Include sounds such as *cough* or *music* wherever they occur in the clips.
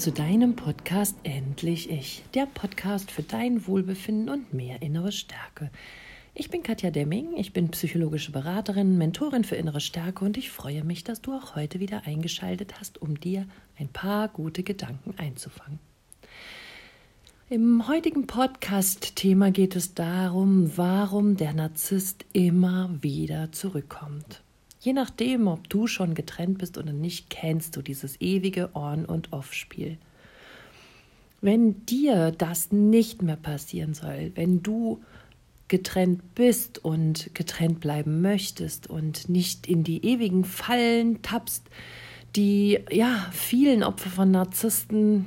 zu deinem Podcast Endlich Ich, der Podcast für dein Wohlbefinden und mehr innere Stärke. Ich bin Katja Demming, ich bin psychologische Beraterin, Mentorin für innere Stärke und ich freue mich, dass du auch heute wieder eingeschaltet hast, um dir ein paar gute Gedanken einzufangen. Im heutigen Podcast-Thema geht es darum, warum der Narzisst immer wieder zurückkommt. Je nachdem, ob du schon getrennt bist oder nicht, kennst du dieses ewige On- und Off-Spiel. Wenn dir das nicht mehr passieren soll, wenn du getrennt bist und getrennt bleiben möchtest und nicht in die ewigen Fallen tappst, die ja vielen Opfer von Narzissten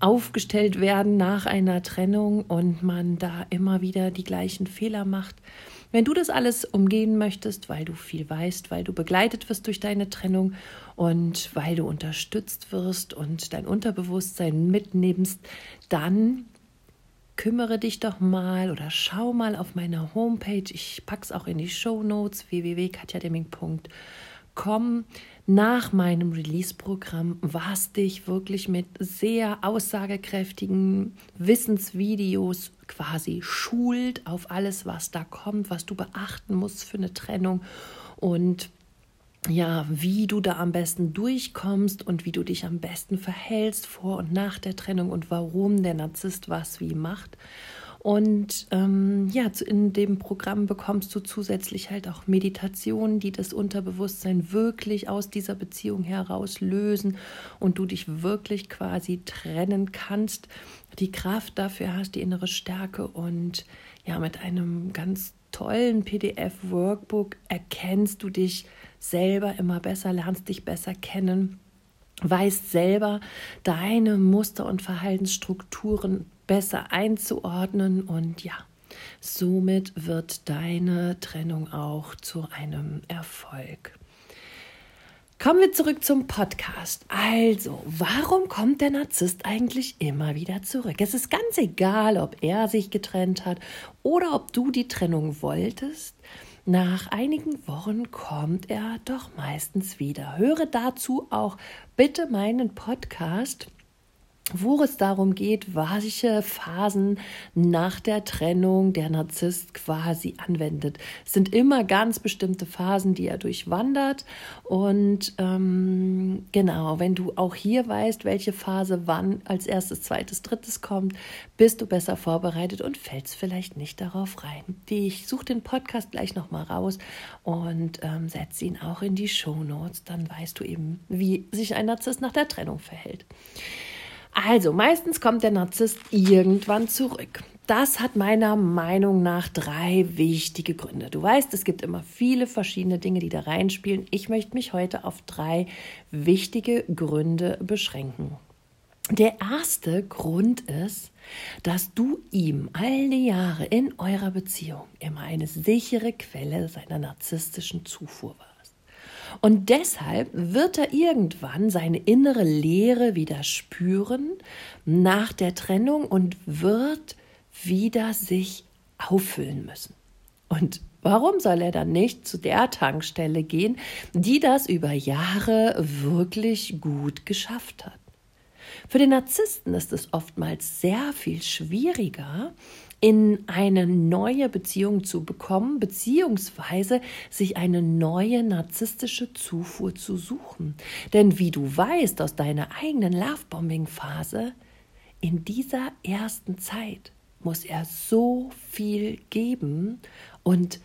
aufgestellt werden nach einer Trennung und man da immer wieder die gleichen Fehler macht, wenn du das alles umgehen möchtest, weil du viel weißt, weil du begleitet wirst durch deine Trennung und weil du unterstützt wirst und dein Unterbewusstsein mitnimmst, dann kümmere dich doch mal oder schau mal auf meiner Homepage. Ich pack's auch in die Show Notes www.katjademming.com nach meinem Release-Programm, was dich wirklich mit sehr aussagekräftigen Wissensvideos quasi schult auf alles, was da kommt, was du beachten musst für eine Trennung und ja, wie du da am besten durchkommst und wie du dich am besten verhältst vor und nach der Trennung und warum der Narzisst was wie macht. Und ähm, ja, in dem Programm bekommst du zusätzlich halt auch Meditationen, die das Unterbewusstsein wirklich aus dieser Beziehung heraus lösen und du dich wirklich quasi trennen kannst, die Kraft dafür hast, die innere Stärke und ja, mit einem ganz tollen PDF-Workbook erkennst du dich selber immer besser, lernst dich besser kennen weißt selber deine Muster und Verhaltensstrukturen besser einzuordnen und ja, somit wird deine Trennung auch zu einem Erfolg. Kommen wir zurück zum Podcast. Also, warum kommt der Narzisst eigentlich immer wieder zurück? Es ist ganz egal, ob er sich getrennt hat oder ob du die Trennung wolltest. Nach einigen Wochen kommt er doch meistens wieder. Höre dazu auch bitte meinen Podcast wo es darum geht, welche Phasen nach der Trennung der Narzisst quasi anwendet. Es sind immer ganz bestimmte Phasen, die er durchwandert. Und ähm, genau, wenn du auch hier weißt, welche Phase wann als erstes, zweites, drittes kommt, bist du besser vorbereitet und fällst vielleicht nicht darauf rein. Ich suche den Podcast gleich nochmal raus und ähm, setze ihn auch in die Show Notes. Dann weißt du eben, wie sich ein Narzisst nach der Trennung verhält. Also, meistens kommt der Narzisst irgendwann zurück. Das hat meiner Meinung nach drei wichtige Gründe. Du weißt, es gibt immer viele verschiedene Dinge, die da reinspielen. Ich möchte mich heute auf drei wichtige Gründe beschränken. Der erste Grund ist, dass du ihm all die Jahre in eurer Beziehung immer eine sichere Quelle seiner narzisstischen Zufuhr warst. Und deshalb wird er irgendwann seine innere Leere wieder spüren nach der Trennung und wird wieder sich auffüllen müssen. Und warum soll er dann nicht zu der Tankstelle gehen, die das über Jahre wirklich gut geschafft hat? Für den Narzissten ist es oftmals sehr viel schwieriger, in eine neue Beziehung zu bekommen, beziehungsweise sich eine neue narzisstische Zufuhr zu suchen. Denn wie du weißt aus deiner eigenen Lovebombing-Phase, in dieser ersten Zeit muss er so viel geben und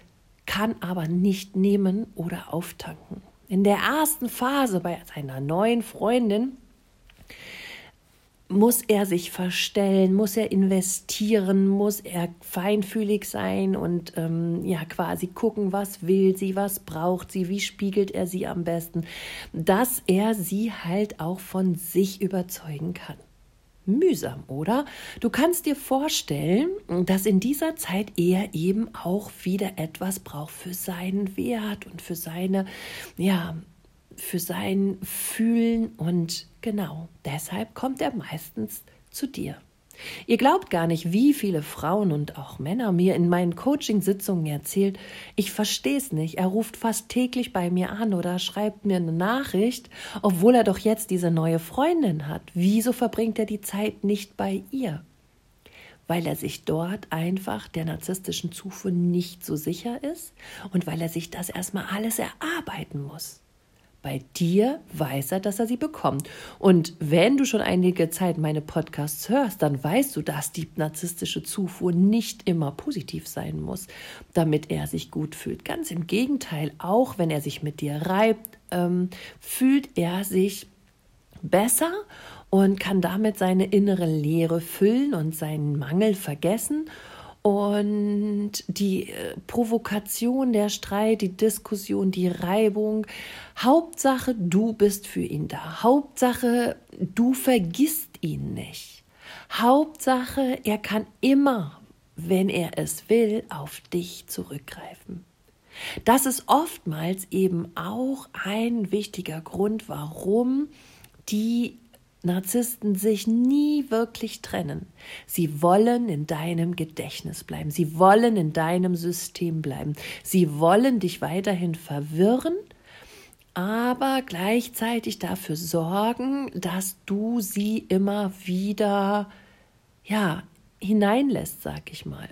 kann aber nicht nehmen oder auftanken. In der ersten Phase bei seiner neuen Freundin muss er sich verstellen, muss er investieren, muss er feinfühlig sein und ähm, ja quasi gucken, was will sie, was braucht sie, wie spiegelt er sie am besten, dass er sie halt auch von sich überzeugen kann. Mühsam, oder? Du kannst dir vorstellen, dass in dieser Zeit er eben auch wieder etwas braucht für seinen Wert und für seine, ja, für sein Fühlen und genau deshalb kommt er meistens zu dir. Ihr glaubt gar nicht, wie viele Frauen und auch Männer mir in meinen Coaching-Sitzungen erzählt, ich verstehe es nicht. Er ruft fast täglich bei mir an oder schreibt mir eine Nachricht, obwohl er doch jetzt diese neue Freundin hat. Wieso verbringt er die Zeit nicht bei ihr? Weil er sich dort einfach der narzisstischen Zufuhr nicht so sicher ist und weil er sich das erstmal alles erarbeiten muss. Bei dir weiß er, dass er sie bekommt. Und wenn du schon einige Zeit meine Podcasts hörst, dann weißt du, dass die narzisstische Zufuhr nicht immer positiv sein muss, damit er sich gut fühlt. Ganz im Gegenteil, auch wenn er sich mit dir reibt, ähm, fühlt er sich besser und kann damit seine innere Leere füllen und seinen Mangel vergessen und die äh, Provokation, der Streit, die Diskussion, die Reibung. Hauptsache, du bist für ihn da. Hauptsache, du vergisst ihn nicht. Hauptsache, er kann immer, wenn er es will, auf dich zurückgreifen. Das ist oftmals eben auch ein wichtiger Grund, warum die Narzissten sich nie wirklich trennen. Sie wollen in deinem Gedächtnis bleiben. Sie wollen in deinem System bleiben. Sie wollen dich weiterhin verwirren, aber gleichzeitig dafür sorgen, dass du sie immer wieder ja, hineinlässt, sag ich mal.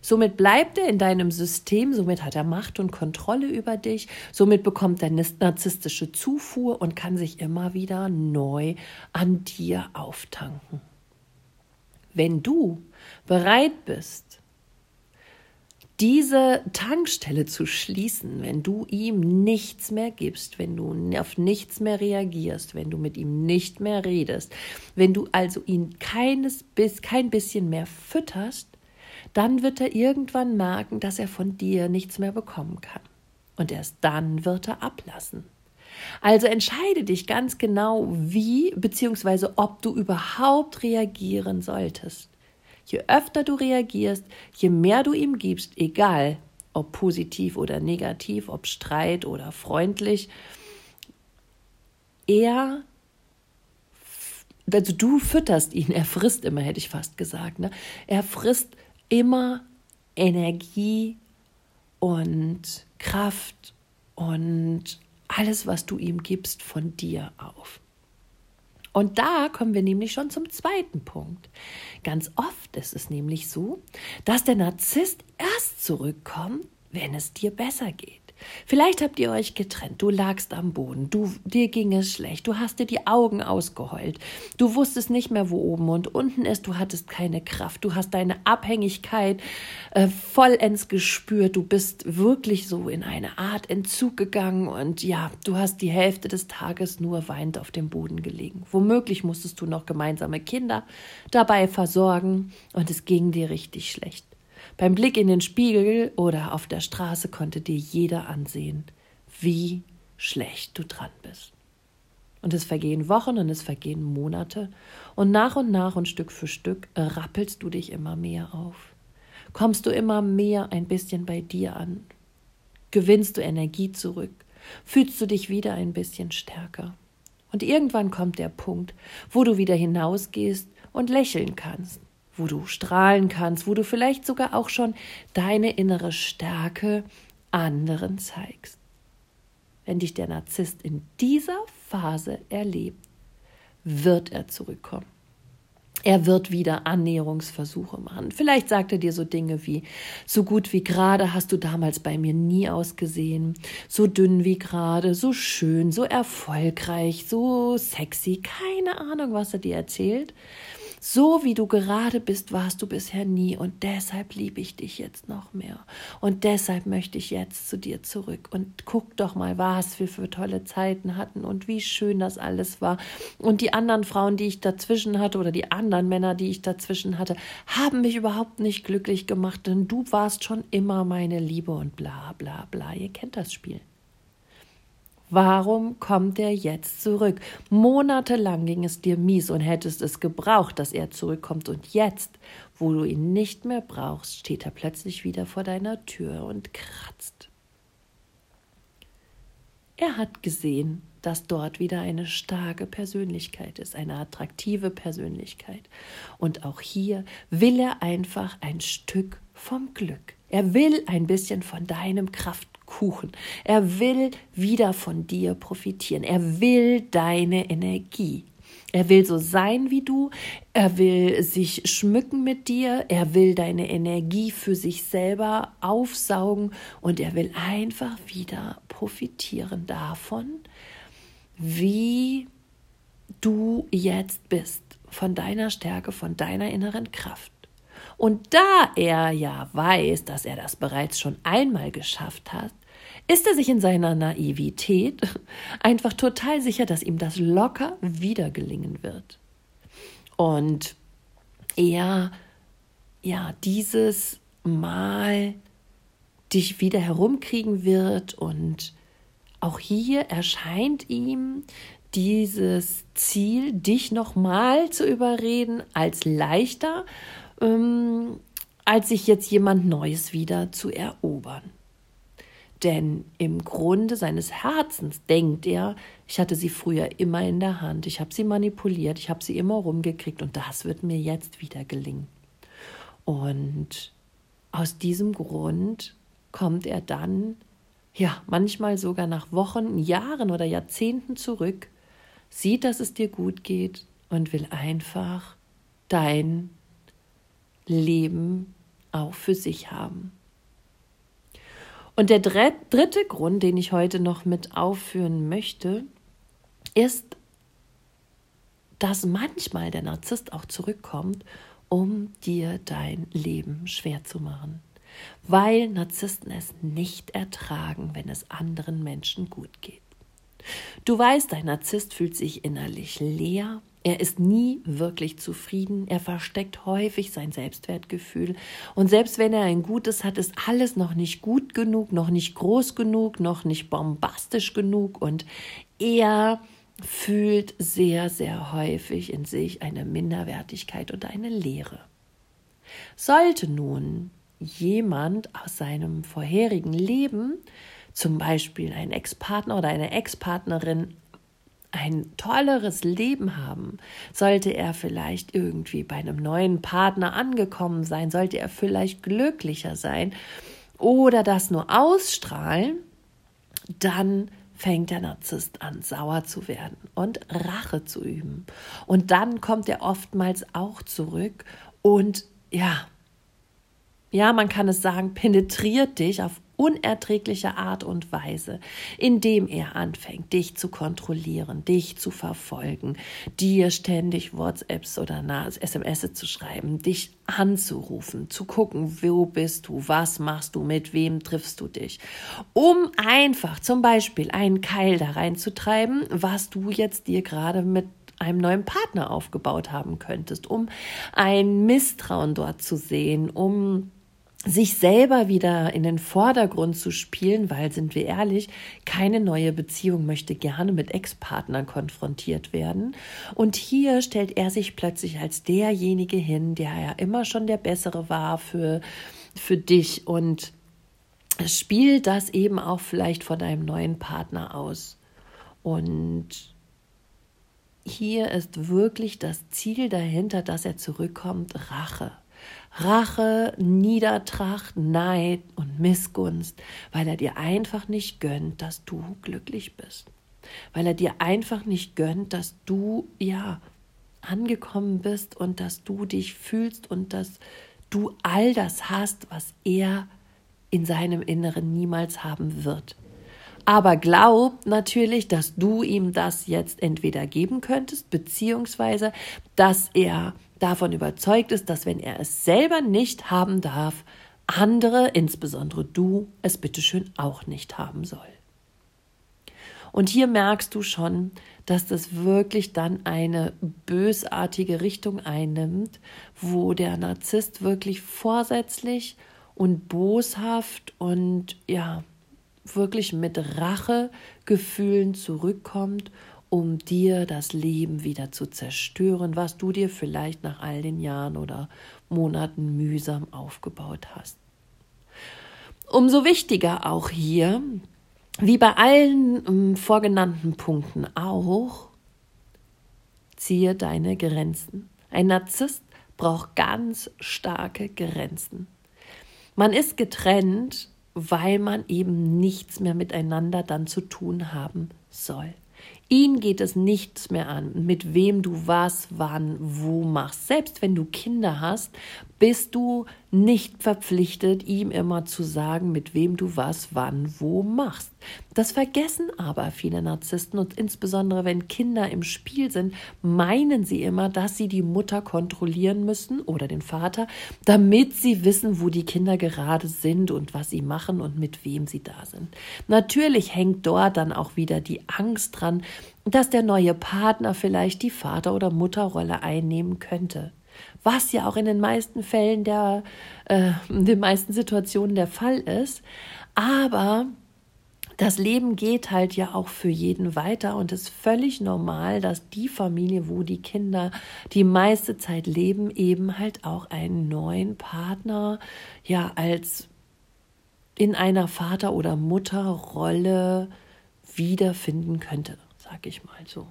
Somit bleibt er in deinem System, somit hat er Macht und Kontrolle über dich, somit bekommt er narzisstische Zufuhr und kann sich immer wieder neu an dir auftanken. Wenn du bereit bist, diese Tankstelle zu schließen, wenn du ihm nichts mehr gibst, wenn du auf nichts mehr reagierst, wenn du mit ihm nicht mehr redest, wenn du also ihn keines bis kein bisschen mehr fütterst, dann wird er irgendwann merken, dass er von dir nichts mehr bekommen kann. Und erst dann wird er ablassen. Also entscheide dich ganz genau, wie bzw. ob du überhaupt reagieren solltest. Je öfter du reagierst, je mehr du ihm gibst, egal ob positiv oder negativ, ob Streit oder freundlich, er, also du fütterst ihn, er frisst immer, hätte ich fast gesagt, ne? er frisst immer Energie und Kraft und alles, was du ihm gibst, von dir auf. Und da kommen wir nämlich schon zum zweiten Punkt. Ganz oft ist es nämlich so, dass der Narzisst erst zurückkommt, wenn es dir besser geht. Vielleicht habt ihr euch getrennt, du lagst am Boden, du, dir ging es schlecht, du hast dir die Augen ausgeheult, du wusstest nicht mehr, wo oben und unten ist, du hattest keine Kraft, du hast deine Abhängigkeit äh, vollends gespürt, du bist wirklich so in eine Art Entzug gegangen. Und ja, du hast die Hälfte des Tages nur weinend auf dem Boden gelegen. Womöglich musstest du noch gemeinsame Kinder dabei versorgen. Und es ging dir richtig schlecht. Beim Blick in den Spiegel oder auf der Straße konnte dir jeder ansehen, wie schlecht du dran bist. Und es vergehen Wochen und es vergehen Monate, und nach und nach und Stück für Stück rappelst du dich immer mehr auf. Kommst du immer mehr ein bisschen bei dir an, gewinnst du Energie zurück, fühlst du dich wieder ein bisschen stärker. Und irgendwann kommt der Punkt, wo du wieder hinausgehst und lächeln kannst wo du strahlen kannst, wo du vielleicht sogar auch schon deine innere Stärke anderen zeigst. Wenn dich der Narzisst in dieser Phase erlebt, wird er zurückkommen. Er wird wieder Annäherungsversuche machen. Vielleicht sagt er dir so Dinge wie, so gut wie gerade hast du damals bei mir nie ausgesehen, so dünn wie gerade, so schön, so erfolgreich, so sexy, keine Ahnung, was er dir erzählt. So wie du gerade bist, warst du bisher nie und deshalb liebe ich dich jetzt noch mehr. Und deshalb möchte ich jetzt zu dir zurück und guck doch mal, was wir für tolle Zeiten hatten und wie schön das alles war. Und die anderen Frauen, die ich dazwischen hatte oder die anderen Männer, die ich dazwischen hatte, haben mich überhaupt nicht glücklich gemacht, denn du warst schon immer meine Liebe und bla bla bla. Ihr kennt das Spiel. Warum kommt er jetzt zurück? Monatelang ging es dir mies und hättest es gebraucht, dass er zurückkommt. Und jetzt, wo du ihn nicht mehr brauchst, steht er plötzlich wieder vor deiner Tür und kratzt. Er hat gesehen, dass dort wieder eine starke Persönlichkeit ist, eine attraktive Persönlichkeit. Und auch hier will er einfach ein Stück vom Glück. Er will ein bisschen von deinem Kraftkuchen. Er will wieder von dir profitieren. Er will deine Energie. Er will so sein wie du, er will sich schmücken mit dir, er will deine Energie für sich selber aufsaugen und er will einfach wieder profitieren davon, wie du jetzt bist, von deiner Stärke, von deiner inneren Kraft. Und da er ja weiß, dass er das bereits schon einmal geschafft hat, ist er sich in seiner Naivität *laughs* einfach total sicher, dass ihm das locker wieder gelingen wird. Und er, ja, dieses Mal dich wieder herumkriegen wird und auch hier erscheint ihm dieses Ziel, dich nochmal zu überreden, als leichter, ähm, als sich jetzt jemand Neues wieder zu erobern. Denn im Grunde seines Herzens denkt er, ich hatte sie früher immer in der Hand, ich habe sie manipuliert, ich habe sie immer rumgekriegt und das wird mir jetzt wieder gelingen. Und aus diesem Grund kommt er dann, ja, manchmal sogar nach Wochen, Jahren oder Jahrzehnten zurück, sieht, dass es dir gut geht und will einfach dein Leben auch für sich haben. Und der dritte Grund, den ich heute noch mit aufführen möchte, ist, dass manchmal der Narzisst auch zurückkommt, um dir dein Leben schwer zu machen. Weil Narzissten es nicht ertragen, wenn es anderen Menschen gut geht. Du weißt, dein Narzisst fühlt sich innerlich leer, er ist nie wirklich zufrieden, er versteckt häufig sein Selbstwertgefühl. Und selbst wenn er ein gutes hat, ist alles noch nicht gut genug, noch nicht groß genug, noch nicht bombastisch genug. Und er fühlt sehr, sehr häufig in sich eine Minderwertigkeit und eine Leere. Sollte nun jemand aus seinem vorherigen Leben, zum Beispiel ein Ex-Partner oder eine Ex-Partnerin, ein tolleres Leben haben, sollte er vielleicht irgendwie bei einem neuen Partner angekommen sein, sollte er vielleicht glücklicher sein oder das nur ausstrahlen, dann fängt der Narzisst an, sauer zu werden und Rache zu üben. Und dann kommt er oftmals auch zurück und ja, ja, man kann es sagen, penetriert dich auf unerträgliche Art und Weise, indem er anfängt, dich zu kontrollieren, dich zu verfolgen, dir ständig WhatsApps oder SMS zu schreiben, dich anzurufen, zu gucken, wo bist du, was machst du, mit wem triffst du dich, um einfach zum Beispiel einen Keil da reinzutreiben, was du jetzt dir gerade mit einem neuen Partner aufgebaut haben könntest, um ein Misstrauen dort zu sehen, um sich selber wieder in den Vordergrund zu spielen, weil, sind wir ehrlich, keine neue Beziehung möchte gerne mit Ex-Partnern konfrontiert werden. Und hier stellt er sich plötzlich als derjenige hin, der ja immer schon der Bessere war für, für dich und spielt das eben auch vielleicht von deinem neuen Partner aus. Und hier ist wirklich das Ziel dahinter, dass er zurückkommt, Rache. Rache, Niedertracht, Neid und Missgunst, weil er dir einfach nicht gönnt, dass du glücklich bist. Weil er dir einfach nicht gönnt, dass du, ja, angekommen bist und dass du dich fühlst und dass du all das hast, was er in seinem Inneren niemals haben wird. Aber glaubt natürlich, dass du ihm das jetzt entweder geben könntest, beziehungsweise dass er davon überzeugt ist, dass wenn er es selber nicht haben darf, andere, insbesondere du, es bitteschön auch nicht haben soll. Und hier merkst du schon, dass das wirklich dann eine bösartige Richtung einnimmt, wo der Narzisst wirklich vorsätzlich und boshaft und ja, wirklich mit Rachegefühlen zurückkommt um dir das Leben wieder zu zerstören, was du dir vielleicht nach all den Jahren oder Monaten mühsam aufgebaut hast. Umso wichtiger auch hier, wie bei allen ähm, vorgenannten Punkten auch, ziehe deine Grenzen. Ein Narzisst braucht ganz starke Grenzen. Man ist getrennt, weil man eben nichts mehr miteinander dann zu tun haben soll. Ihn geht es nichts mehr an, mit wem du was, wann, wo machst. Selbst wenn du Kinder hast, bist du nicht verpflichtet, ihm immer zu sagen, mit wem du was, wann, wo machst. Das vergessen aber viele Narzissten und insbesondere wenn Kinder im Spiel sind, meinen sie immer, dass sie die Mutter kontrollieren müssen oder den Vater, damit sie wissen, wo die Kinder gerade sind und was sie machen und mit wem sie da sind. Natürlich hängt dort dann auch wieder die Angst dran, dass der neue Partner vielleicht die Vater- oder Mutterrolle einnehmen könnte. Was ja auch in den meisten Fällen der, äh, in den meisten Situationen der Fall ist. Aber das Leben geht halt ja auch für jeden weiter und ist völlig normal, dass die Familie, wo die Kinder die meiste Zeit leben, eben halt auch einen neuen Partner ja als in einer Vater- oder Mutterrolle wiederfinden könnte sag ich mal so.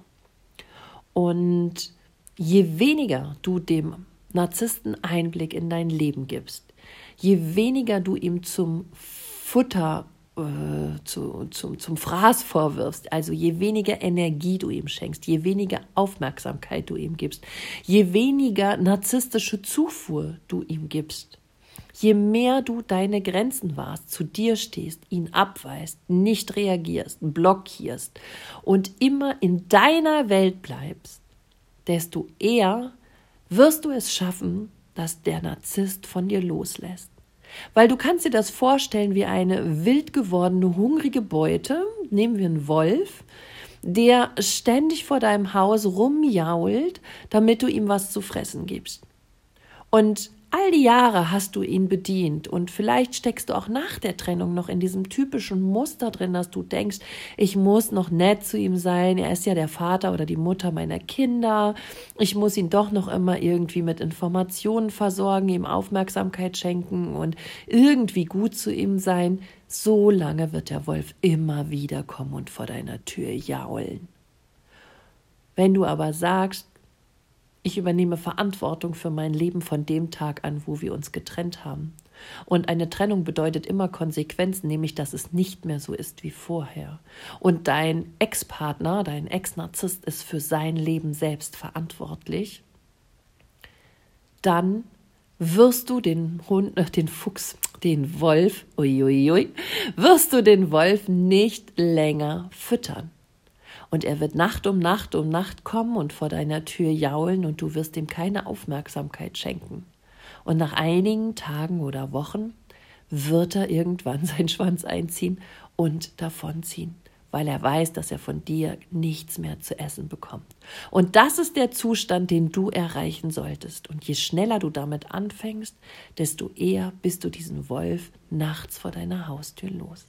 Und je weniger du dem Narzissten Einblick in dein Leben gibst, je weniger du ihm zum Futter, äh, zu, zum, zum Fraß vorwirfst, also je weniger Energie du ihm schenkst, je weniger Aufmerksamkeit du ihm gibst, je weniger narzisstische Zufuhr du ihm gibst, Je mehr du deine Grenzen wahrst, zu dir stehst, ihn abweist, nicht reagierst, blockierst und immer in deiner Welt bleibst, desto eher wirst du es schaffen, dass der Narzisst von dir loslässt. Weil du kannst dir das vorstellen wie eine wild gewordene, hungrige Beute, nehmen wir einen Wolf, der ständig vor deinem Haus rumjault, damit du ihm was zu fressen gibst. Und all die Jahre hast du ihn bedient und vielleicht steckst du auch nach der Trennung noch in diesem typischen Muster drin, dass du denkst, ich muss noch nett zu ihm sein, er ist ja der Vater oder die Mutter meiner Kinder, ich muss ihn doch noch immer irgendwie mit Informationen versorgen, ihm Aufmerksamkeit schenken und irgendwie gut zu ihm sein. So lange wird der Wolf immer wieder kommen und vor deiner Tür jaulen. Wenn du aber sagst, ich übernehme Verantwortung für mein Leben von dem Tag an, wo wir uns getrennt haben. Und eine Trennung bedeutet immer Konsequenzen, nämlich dass es nicht mehr so ist wie vorher. Und dein Ex-Partner, dein Ex-Narzisst ist für sein Leben selbst verantwortlich. Dann wirst du den Hund, äh, den Fuchs, den Wolf, uiuiui, wirst du den Wolf nicht länger füttern. Und er wird Nacht um Nacht um Nacht kommen und vor deiner Tür jaulen und du wirst ihm keine Aufmerksamkeit schenken. Und nach einigen Tagen oder Wochen wird er irgendwann *laughs* seinen Schwanz einziehen und davonziehen, weil er weiß, dass er von dir nichts mehr zu essen bekommt. Und das ist der Zustand, den du erreichen solltest. Und je schneller du damit anfängst, desto eher bist du diesen Wolf nachts vor deiner Haustür los.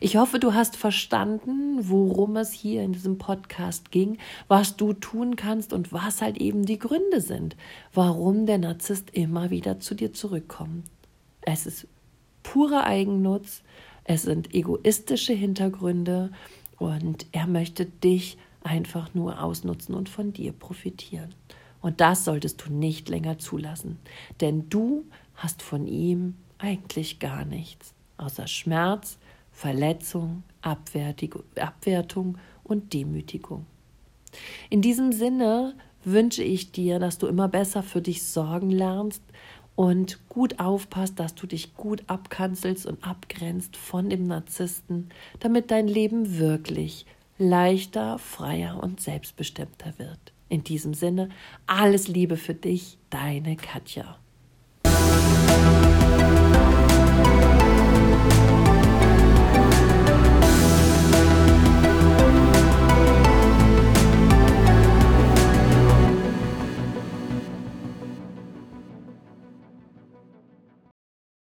Ich hoffe, du hast verstanden, worum es hier in diesem Podcast ging, was du tun kannst und was halt eben die Gründe sind, warum der Narzisst immer wieder zu dir zurückkommt. Es ist purer Eigennutz, es sind egoistische Hintergründe und er möchte dich einfach nur ausnutzen und von dir profitieren. Und das solltest du nicht länger zulassen, denn du hast von ihm eigentlich gar nichts, außer Schmerz, Verletzung, Abwertung und Demütigung. In diesem Sinne wünsche ich dir, dass du immer besser für dich sorgen lernst und gut aufpasst, dass du dich gut abkanzelst und abgrenzt von dem Narzissten, damit dein Leben wirklich leichter, freier und selbstbestimmter wird. In diesem Sinne, alles Liebe für dich, deine Katja.